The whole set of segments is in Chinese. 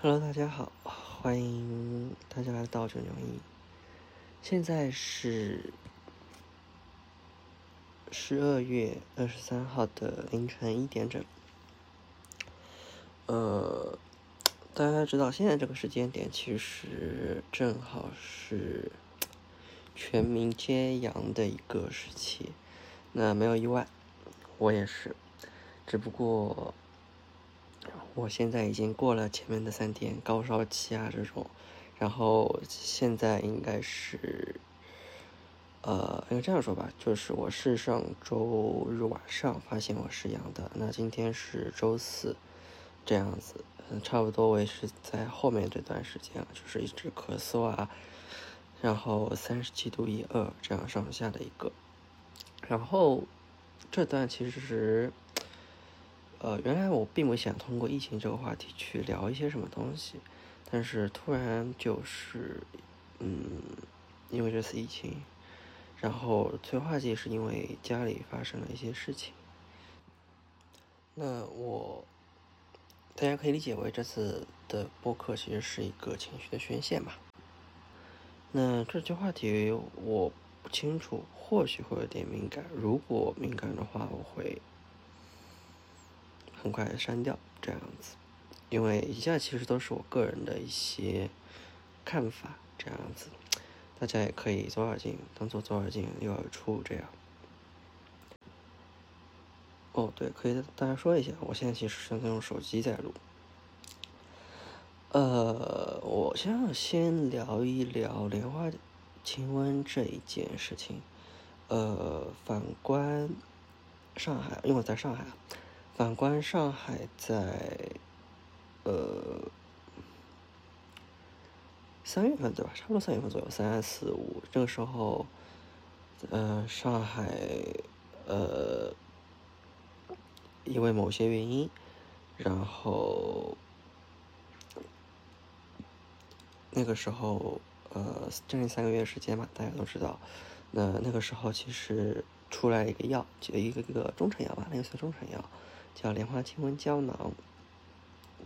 Hello，大家好，欢迎大家来到九牛一。现在是十二月二十三号的凌晨一点整。呃，大家知道现在这个时间点其实正好是全民揭阳的一个时期。那没有意外，我也是，只不过。我现在已经过了前面的三天高烧期啊这种，然后现在应该是，呃，应该这样说吧，就是我是上周日晚上发现我是阳的，那今天是周四，这样子，嗯，差不多我也是在后面这段时间啊，就是一直咳嗽啊，然后三十七度一二这样上下的一个，然后这段其实。呃，原来我并不想通过疫情这个话题去聊一些什么东西，但是突然就是，嗯，因为这次疫情，然后催化剂是因为家里发生了一些事情，那我大家可以理解为这次的播客其实是一个情绪的宣泄嘛。那这句话题我不清楚，或许会有点敏感，如果敏感的话，我会。很快删掉这样子，因为以下其实都是我个人的一些看法，这样子，大家也可以左耳进当做左耳进右耳出这样。哦，对，可以大家说一下，我现在其实是在用手机在录。呃，我想先聊一聊莲花清瘟这一件事情。呃，反观上海，因为我在上海。反观上海，在呃三月份对吧？差不多三月份左右，三四五这个时候，呃，上海呃因为某些原因，然后那个时候呃将近三个月时间嘛，大家都知道。那那个时候其实出来一个药，就一个一个中成药吧，那个算中成药。叫莲花清瘟胶囊，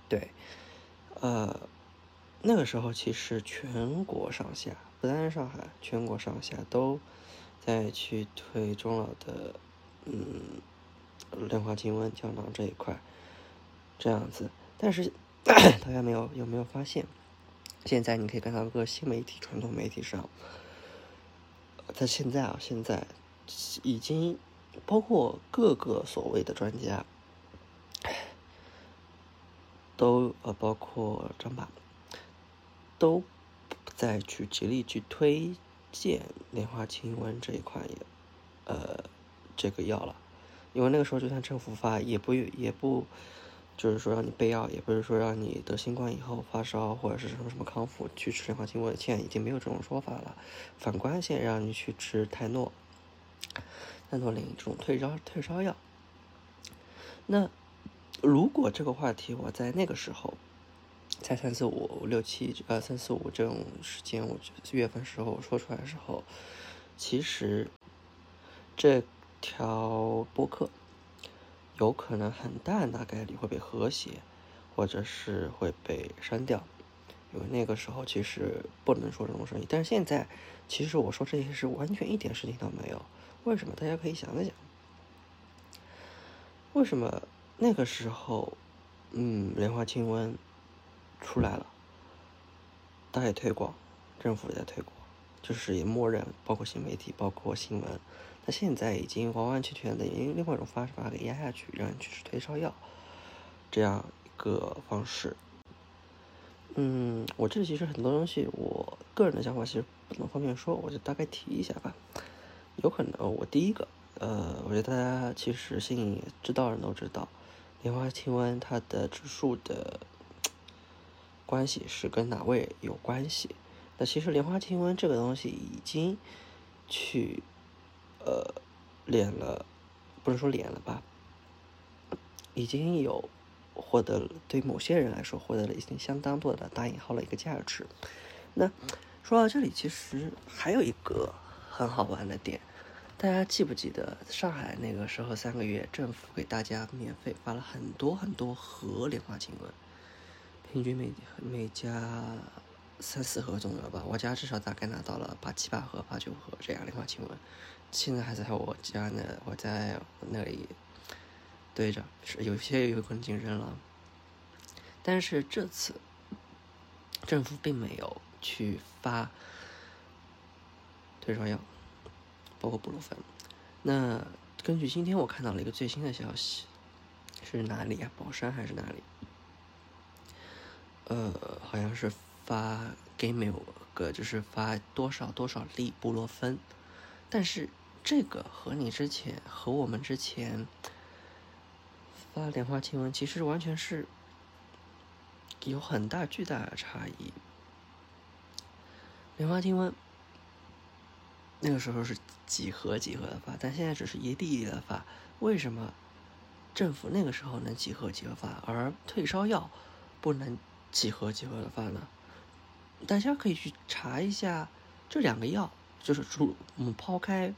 对，呃，那个时候其实全国上下，不单是上海，全国上下都在去推中老的，嗯，莲花清瘟胶囊这一块，这样子。但是 大家没有有没有发现，现在你可以看到各新媒体、传统媒体上，在现在啊，现在已经包括各个所谓的专家。都呃，包括张爸，都不再去极力去推荐莲花清瘟这一款也呃这个药了，因为那个时候就算政府发也不也不就是说让你备药，也不是说让你得新冠以后发烧或者是什么什么康复去吃莲花清瘟，现在已经没有这种说法了。反观现在让你去吃泰诺、泰诺林这种退烧退烧药，那。如果这个话题我在那个时候，在三四五六七呃三四五这种时间，我四月份时候说出来的时候，其实这条播客有可能很大大概率会被和谐，或者是会被删掉，因为那个时候其实不能说这种声音。但是现在，其实我说这些是完全一点事情都没有。为什么？大家可以想一想，为什么？那个时候，嗯，莲花清瘟出来了，大家推广，政府也在推广，就是也默认，包括新媒体，包括新闻。那现在已经完完全全的用另外一种方式把它给压下去，让你去吃退烧药，这样一个方式。嗯，我这里其实很多东西，我个人的想法其实不能方便说，我就大概提一下吧。有可能我第一个，呃，我觉得大家其实心里知道人都知道。莲花清瘟它的指数的关系是跟哪位有关系？那其实莲花清瘟这个东西已经去呃连了，不是说连了吧，已经有获得了对某些人来说获得了已经相当多的打引号的一个价值。那说到这里，其实还有一个很好玩的点。大家记不记得上海那个时候三个月，政府给大家免费发了很多很多盒莲花清瘟，平均每每家三四盒左右吧。我家至少大概拿到了八七八盒、八九盒这样莲花清瘟，现在还在我家呢，我在那里堆着，是有些有可能已经扔了。但是这次政府并没有去发退烧药，包括布洛芬。那根据今天我看到了一个最新的消息，是哪里啊？宝山还是哪里？呃，好像是发给每个就是发多少多少粒布洛芬，但是这个和你之前和我们之前发莲花清瘟其实完全是有很大巨大的差异。莲花清瘟那个时候是几盒几盒的发，但现在只是一粒一粒的发。为什么政府那个时候能几盒几盒发，而退烧药不能？几盒几盒的发呢？大家可以去查一下这两个药，就是除我们抛开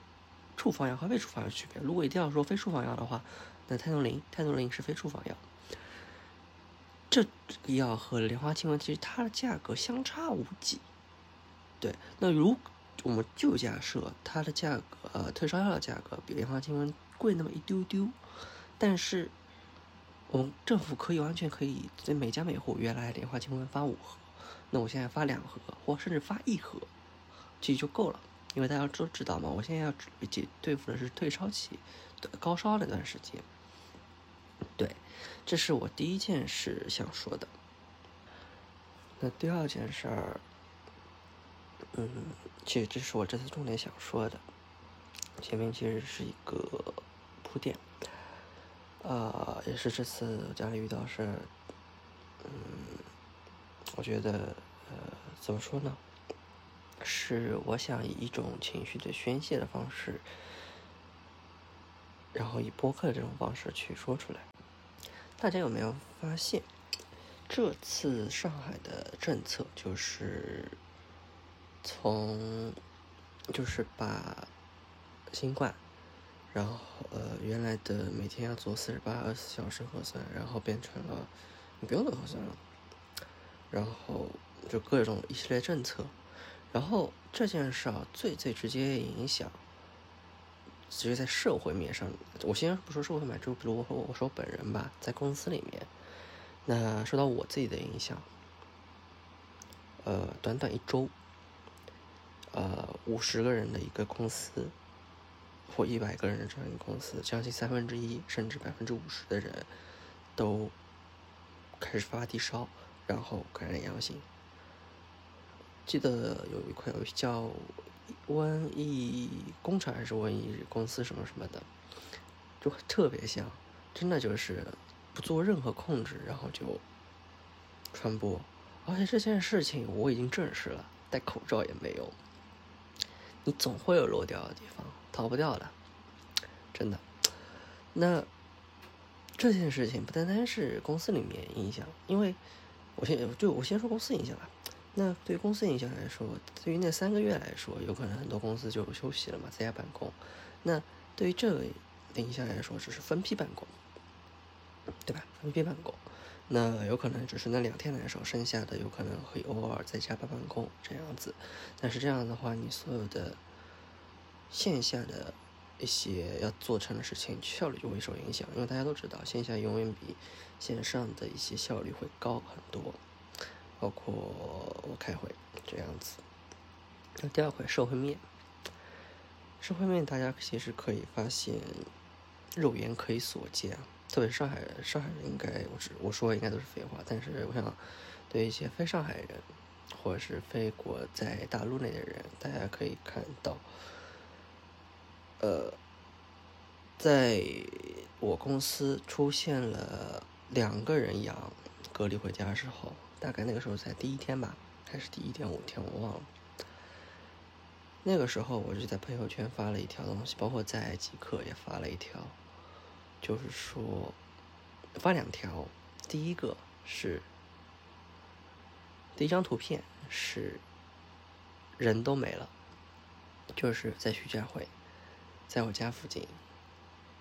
处方药和非处方药区别。如果一定要说非处方药的话，那泰诺林，泰诺林是非处方药。这个药和莲花清瘟其实它的价格相差无几。对，那如我们就假设它的价格，呃，退烧药的价格比莲花清瘟贵那么一丢丢，但是。我们政府可以完全可以在每家每户原来莲花清瘟发五盒，那我现在发两盒或甚至发一盒，其实就够了。因为大家都知道嘛，我现在要解对付的是退烧期，高烧那段时间。对，这是我第一件事想说的。那第二件事儿，嗯，其实这是我这次重点想说的，前面其实是一个铺垫。呃，也是这次家里遇到事儿，嗯，我觉得，呃，怎么说呢？是我想以一种情绪的宣泄的方式，然后以播客的这种方式去说出来。大家有没有发现，这次上海的政策就是从，就是把新冠。然后，呃，原来的每天要做四十八、二十四小时核酸，然后变成了你不用做核酸了。然后就各种一系列政策。然后这件事啊，最最直接影响，直接在社会面上。我先不说社会面，就比如我说我说本人吧，在公司里面，那受到我自己的影响，呃，短短一周，呃，五十个人的一个公司。或一百个人的这样一个公司，将近三分之一甚至百分之五十的人都开始发低烧，然后感染阳性。记得有一块有叫瘟疫工厂还是瘟疫公司什么什么的，就特别像，真的就是不做任何控制，然后就传播。而且这件事情我已经证实了，戴口罩也没用，你总会有漏掉的地方。逃不掉的，真的。那这件事情不单单是公司里面影响，因为我先就我先说公司影响吧。那对公司影响来说，对于那三个月来说，有可能很多公司就休息了嘛，在家办公。那对于这个影响来说，只是分批办公，对吧？分批办公，那有可能只是那两天来说，剩下的有可能会偶尔在家办办公这样子。但是这样的话，你所有的。线下的一些要做成的事情，效率就会受影响，因为大家都知道，线下永远比线上的一些效率会高很多，包括我开会这样子。那第二块社会面，社会面大家其实可以发现，肉眼可以所见啊，特别上海人，上海人应该我只我说应该都是废话，但是我想对一些非上海人或者是非国在大陆内的人，大家可以看到。呃，在我公司出现了两个人阳，隔离回家的时候，大概那个时候才第一天吧，还是第一点五天，我忘了。那个时候我就在朋友圈发了一条东西，包括在极客也发了一条，就是说发两条，第一个是第一张图片是人都没了，就是在徐家汇。在我家附近，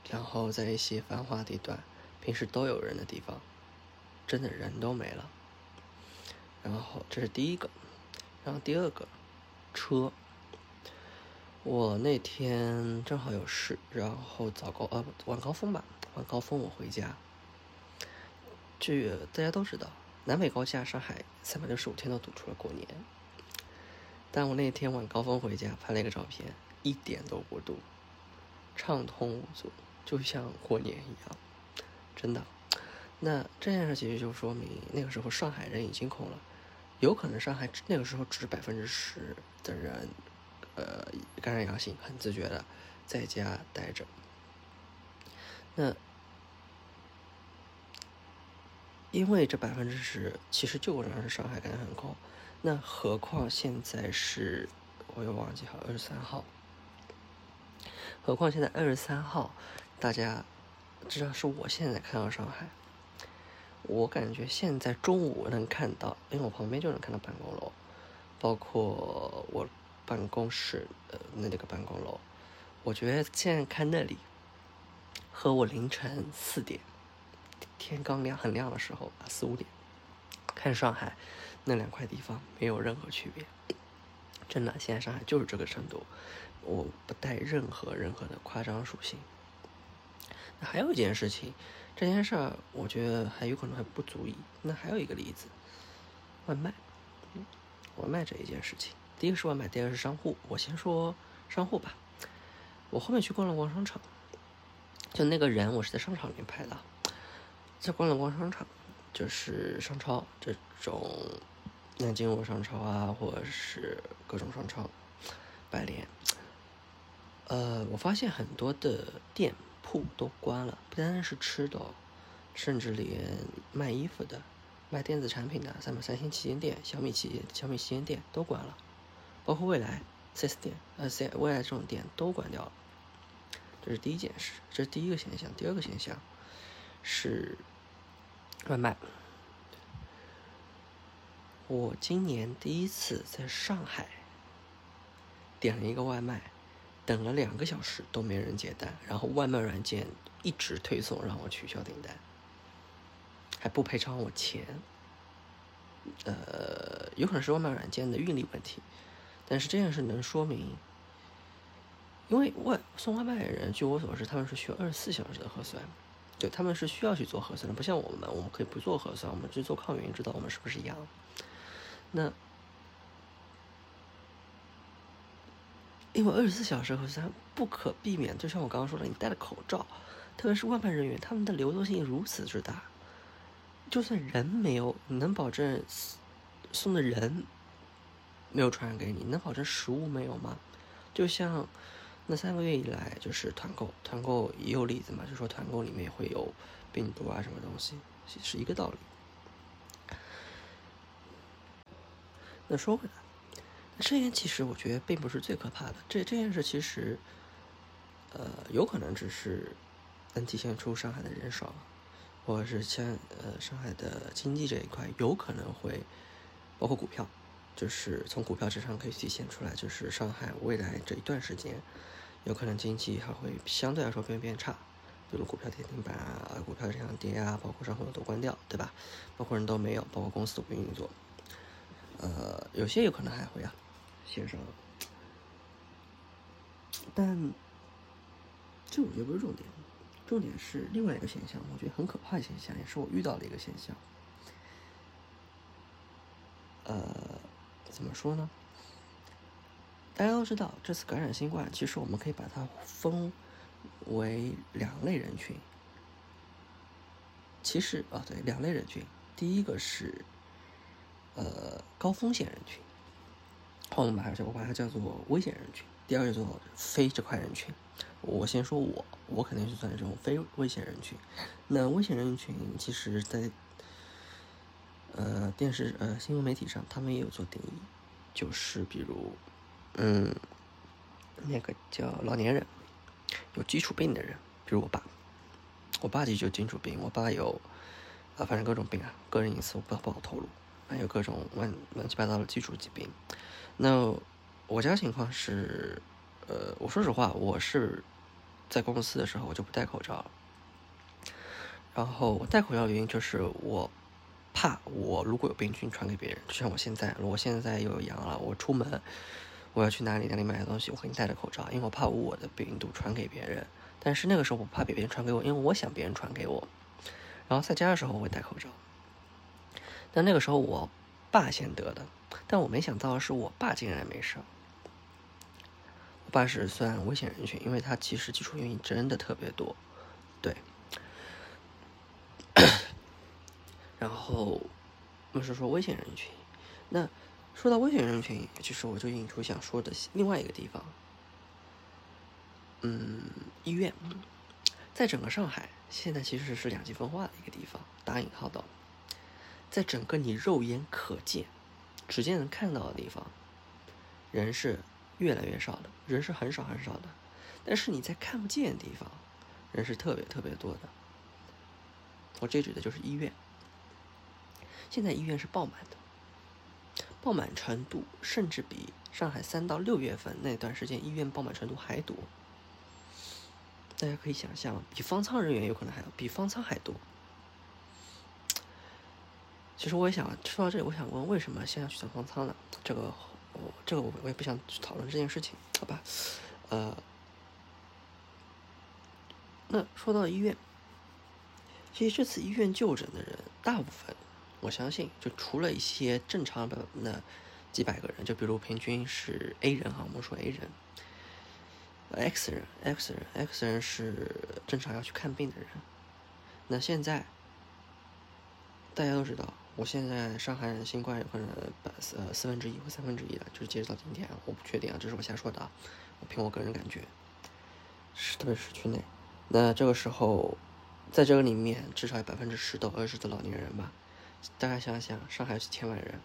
然后在一些繁华地段，平时都有人的地方，真的人都没了。然后这是第一个，然后第二个车。我那天正好有事，然后早高呃晚高峰吧，晚高峰我回家。这大家都知道，南北高架上海三百六十五天都堵出了过年。但我那天晚高峰回家拍了一个照片，一点都不堵，畅通无阻，就像过年一样，真的。那这件事其实就说明那个时候上海人已经空了，有可能上海那个时候只是百分之十的人。呃，感染阳性，很自觉的在家待着。那因为这百分之十其实就让上海感染很高，那何况现在是我又忘记好二十三号，何况现在二十三号，大家至少是我现在看到上海，我感觉现在中午能看到，因为我旁边就能看到办公楼，包括我。办公室呃，那那个办公楼，我觉得现在看那里，和我凌晨四点天刚亮很亮的时候啊，四五点看上海那两块地方没有任何区别。真的，现在上海就是这个程度，我不带任何任何的夸张属性。还有一件事情，这件事儿我觉得还有可能还不足以。那还有一个例子，外卖，外卖这一件事情。第一个是外卖，第二个是商户。我先说商户吧。我后面去逛了逛商场，就那个人，我是在商场里面拍的，在逛了逛商场，就是商超这种南京路商超啊，或者是各种商超，百联。呃，我发现很多的店铺都关了，不单单是吃的，甚至连卖衣服的、卖电子产品的，什么三星旗舰店、小米旗小米旗舰店都关了。包括未来四 S 店，呃，C 未来这种店都关掉了，这是第一件事，这是第一个现象。第二个现象是外卖。我今年第一次在上海点了一个外卖，等了两个小时都没人接单，然后外卖软件一直推送让我取消订单，还不赔偿我钱。呃，有可能是外卖软件的运力问题。但是这件事能说明，因为外送外卖的人，据我所知，他们是需要二十四小时的核酸，对，他们是需要去做核酸的，不像我们，我们可以不做核酸，我们去做抗原，知道我们是不是一样？那因为二十四小时核酸不可避免，就像我刚刚说的，你戴了口罩，特别是外卖人员，他们的流动性如此之大，就算人没有，你能保证送的人？没有传染给你，能保证食物没有吗？就像那三个月以来，就是团购，团购也有例子嘛，就说团购里面会有病毒啊，什么东西，是一个道理。那说回来，这件其实我觉得并不是最可怕的，这这件事其实，呃，有可能只是能体现出上海的人少，或者是像呃上海的经济这一块，有可能会包括股票。就是从股票之上可以体现出来，就是上海未来这一段时间，有可能经济还会相对来说变变差，比如股票跌停板啊，股票这样跌啊，包括商户都关掉，对吧？包括人都没有，包括公司都不运作，呃，有些有可能还会啊，线上，但这我觉得不是重点，重点是另外一个现象，我觉得很可怕的现象，也是我遇到的一个现象，呃。怎么说呢？大家都知道，这次感染新冠，其实我们可以把它分为两类人群。其实啊，对，两类人群。第一个是呃高风险人群，我们把它我把它叫做危险人群。第二个叫做非这块人群。我先说我，我肯定是算这种非危险人群。那危险人群，其实在。呃，电视呃，新闻媒体上他们也有做定义，就是比如，嗯，那个叫老年人，有基础病的人，比如我爸，我爸就有基础病，我爸有，啊，反正各种病啊，个人隐私我不不好透露，还有各种乱乱七八糟的基础疾病。那我家情况是，呃，我说实话，我是在公司的时候我就不戴口罩了，然后我戴口罩的原因就是我。怕我如果有病菌传给别人，就像我现在，我现在有阳了，我出门我要去哪里哪里买的东西，我肯定戴着口罩，因为我怕我的病毒传给别人。但是那个时候我怕别人传给我，因为我想别人传给我。然后在家的时候我会戴口罩。但那个时候我爸先得的，但我没想到是我爸竟然没事。我爸是算危险人群，因为他其实基础原因真的特别多，对。然后我们是说危险人群，那说到危险人群，其实我就引出想说的另外一个地方，嗯，医院，在整个上海，现在其实是两极分化的一个地方，打引号的，在整个你肉眼可见、直接能看到的地方，人是越来越少的，人是很少很少的，但是你在看不见的地方，人是特别特别多的。我这指的就是医院。现在医院是爆满的，爆满程度甚至比上海三到六月份那段时间医院爆满程度还多。大家可以想象，比方舱人员有可能还要比方舱还多。其实我也想说到这里，我想问，为什么现在去抢方舱呢？这个，我这个我我也不想去讨论这件事情，好吧？呃，那说到医院，其实这次医院就诊的人大部分。我相信，就除了一些正常的那几百个人，就比如平均是 A 人哈，我们说 A 人，X 人，X 人，X 人是正常要去看病的人。那现在大家都知道，我现在上海新冠有可能百呃四分之一或三分之一了，就是截止到今天，我不确定啊，这是我瞎说的啊，我凭我个人感觉，是特别是区内。那这个时候，在这个里面，至少有百分之十到二十的老年人吧。大家想想，上海几千万人，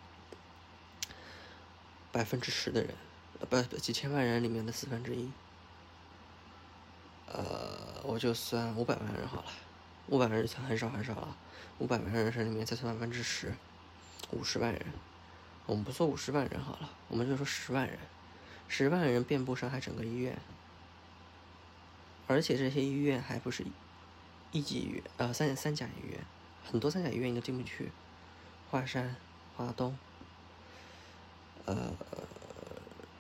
百分之十的人，呃不几千万人里面的四分之一，呃，我就算五百万人好了，五百万人算很少很少了，五百万人里面再算百分之十，五十万人，我们不说五十万人好了，我们就说十万人，十万人遍布上海整个医院，而且这些医院还不是一级医院，呃，三三甲医院，很多三甲医院你都进不去。华山、华东、呃、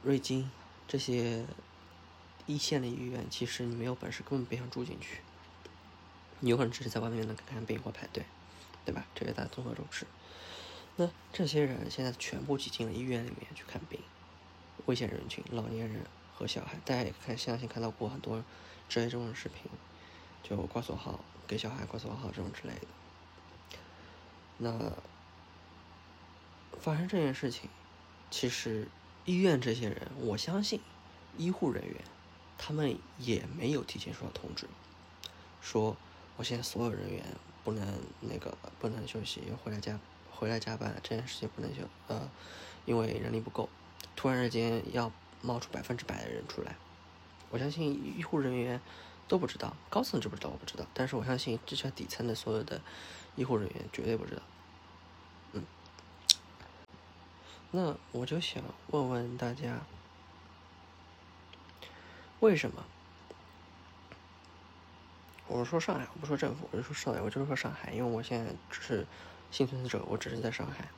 瑞金这些一线的医院，其实你没有本事，根本别想住进去。你有可能只是在外面能看病或排队，对吧？这个大家综合重视。那这些人现在全部挤进了医院里面去看病，危险人群、老年人和小孩。大家也看，相信看到过很多这类这种视频，就挂锁号给小孩挂锁号这种之类的。那。发生这件事情，其实医院这些人，我相信医护人员他们也没有提前收到通知，说我现在所有人员不能那个不能休息，要回来加回来加班，这件事情不能休呃，因为人力不够，突然之间要冒出百分之百的人出来，我相信医护人员都不知道，高层知不知道我不知道，但是我相信至少底层的所有的医护人员绝对不知道。那我就想问问大家，为什么？我是说上海，我不说政府，我就说上海，我就是说上海，因为我现在只是幸存者，我只是在上海。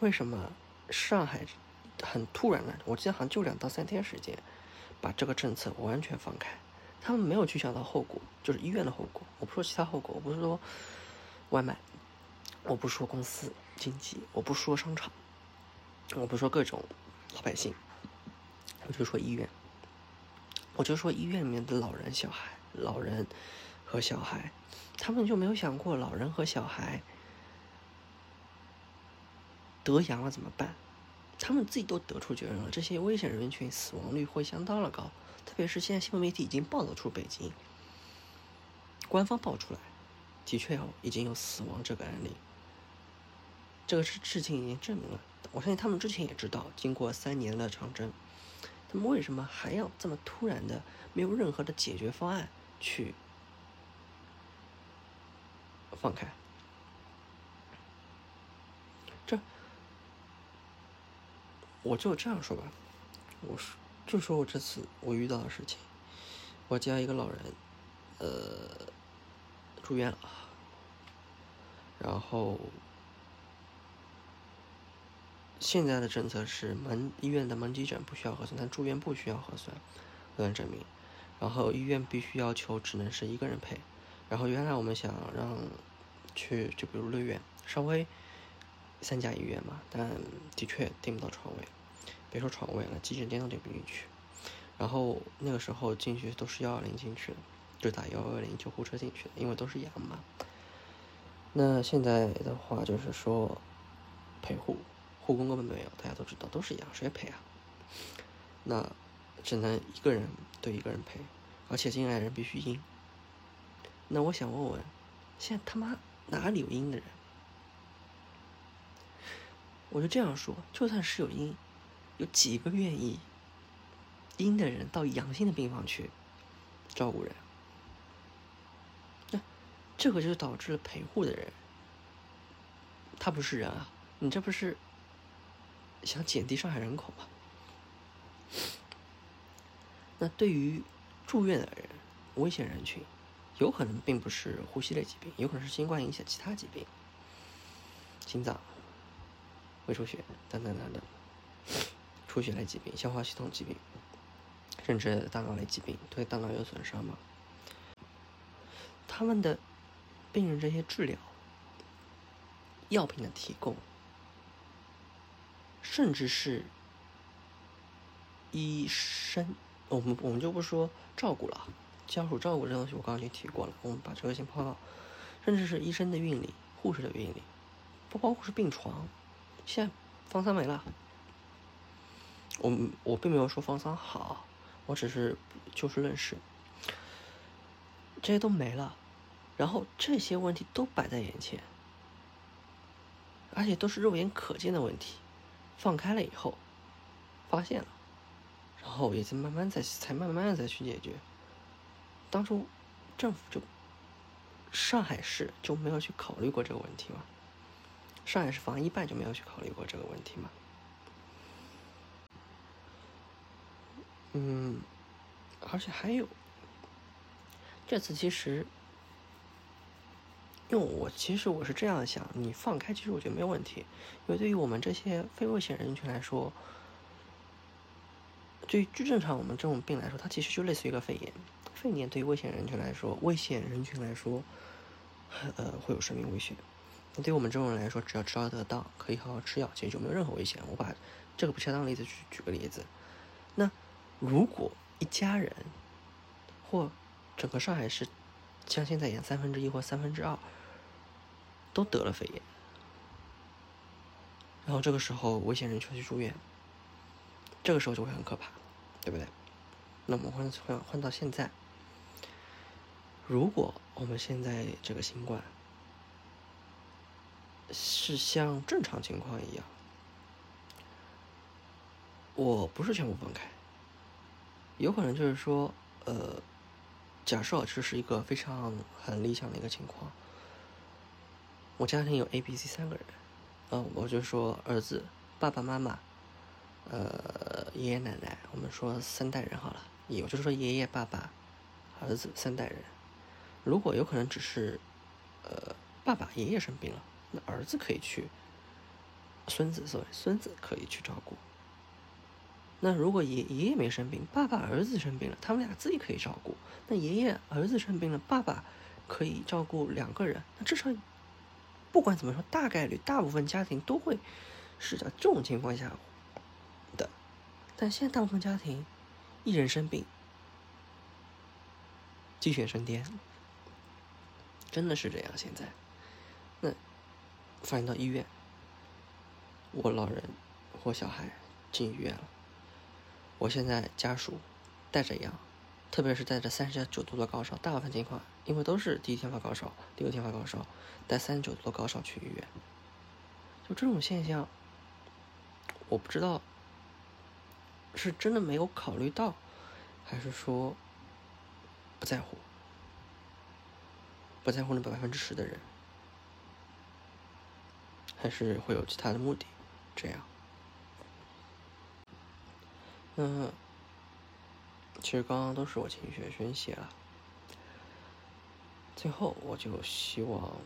为什么上海很突然的？我记得好像就两到三天时间，把这个政策完全放开，他们没有去想到后果，就是医院的后果。我不说其他后果，我不是说外卖，我不说公司经济，我不说商场。我不说各种老百姓，我就说医院，我就说医院里面的老人、小孩、老人和小孩，他们就没有想过老人和小孩得阳了怎么办？他们自己都得出结论了，这些危险人群死亡率会相当的高，特别是现在新闻媒体已经报道出北京，官方报出来，的确有已经有死亡这个案例，这个是事情已经证明了。我相信他们之前也知道，经过三年的长征，他们为什么还要这么突然的，没有任何的解决方案去放开？这，我就这样说吧，我说就说我这次我遇到的事情，我家一个老人，呃，住院了，然后现在的政策是门医院的门急诊不需要核酸，但住院部需要核酸核酸证明，然后医院必须要求只能是一个人陪。然后原来我们想让去就比如六院稍微三甲医院嘛，但的确订不到床位，别说床位了，急诊间都订不进去。然后那个时候进去都是幺二零进去的，就打幺二零救护车进去的，因为都是阳嘛。那现在的话就是说陪护，护工根本没有，大家都知道都是一样，谁陪啊？那只能一个人对一个人陪，而且进来人必须阴。那我想问问，现在他妈哪里有阴的人？我就这样说，就算是有阴，有几个愿意阴的人到阳性的病房去照顾人？那这个就导致了陪护的人，他不是人啊！你这不是想减低上海人口吗？那对于住院的人，危险人群。有可能并不是呼吸类疾病，有可能是新冠引起的其他疾病，心脏、胃出血等等等等，出血类疾病、消化系统疾病，甚至大脑类疾病，对大脑有损伤吗？他们的病人这些治疗、药品的提供，甚至是医生，我们我们就不说照顾了。家属照顾这东西，我刚刚已经提过了。我们把这个先抛到，甚至是医生的运力、护士的运力，不包括是病床。现在方舱没了，我我并没有说方舱好，我只是就事论事。这些都没了，然后这些问题都摆在眼前，而且都是肉眼可见的问题。放开了以后，发现了，然后也在慢慢在才慢慢的再去解决。当初政府就上海市就没有去考虑过这个问题吗？上海市防疫办就没有去考虑过这个问题吗？嗯，而且还有，这次其实，因为我其实我是这样想，你放开其实我觉得没有问题，因为对于我们这些非危险人群来说，对于正常我们这种病来说，它其实就类似于一个肺炎。肺炎对于危险人群来说，危险人群来说，呃，会有生命危险。那对于我们这种人来说，只要治疗得到，可以好好吃药，其实就没有任何危险。我把这个不恰当的例子举举个例子，那如果一家人或整个上海市像现在一样，三分之一或三分之二都得了肺炎，然后这个时候危险人群去住院，这个时候就会很可怕，对不对？那我们换换换到现在。如果我们现在这个新冠是像正常情况一样，我不是全部分开，有可能就是说，呃，假设这是一个非常很理想的一个情况，我家庭有 A、B、C 三个人，嗯，我就说儿子、爸爸妈妈，呃，爷爷奶奶，我们说三代人好了，也就是说爷爷、爸爸、儿子三代人。如果有可能只是，呃，爸爸、爷爷生病了，那儿子可以去，孙子所谓孙子可以去照顾。那如果爷爷爷没生病，爸爸、儿子生病了，他们俩自己可以照顾。那爷爷、儿子生病了，爸爸可以照顾两个人。那至少，不管怎么说，大概率大部分家庭都会是在这种情况下的。但现在大部分家庭，一人生病，鸡犬升天。真的是这样，现在，那反映到医院，我老人或小孩进医院了，我现在家属带着阳，特别是带着三十九度的高烧，大部分情况因为都是第一天发高烧，第二天发高烧，带三十九度的高烧去医院，就这种现象，我不知道是真的没有考虑到，还是说不在乎。不在乎那百分之十的人，还是会有其他的目的。这样，那其实刚刚都是我情绪宣泄了。最后，我就希望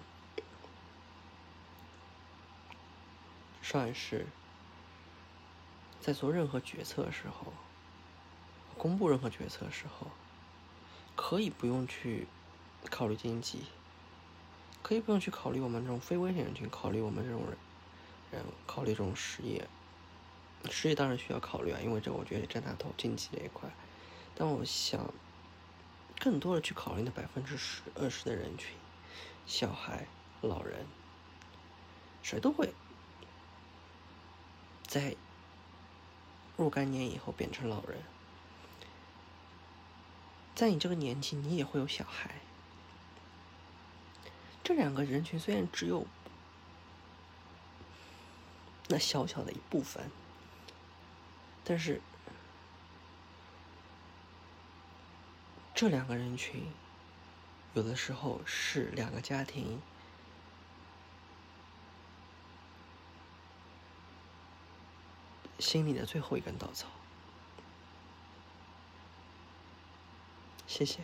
上一世在做任何决策的时候，公布任何决策的时候，可以不用去考虑经济，可以不用去考虑我们这种非危险人群，考虑我们这种人，人考虑这种失业，失业当然需要考虑啊，因为这我觉得占大头经济这一块，但我想更多的去考虑那百分之十、二十的人群，小孩、老人，谁都会在。若干年以后变成老人，在你这个年纪，你也会有小孩。这两个人群虽然只有那小小的一部分，但是这两个人群有的时候是两个家庭。心里的最后一根稻草。谢谢。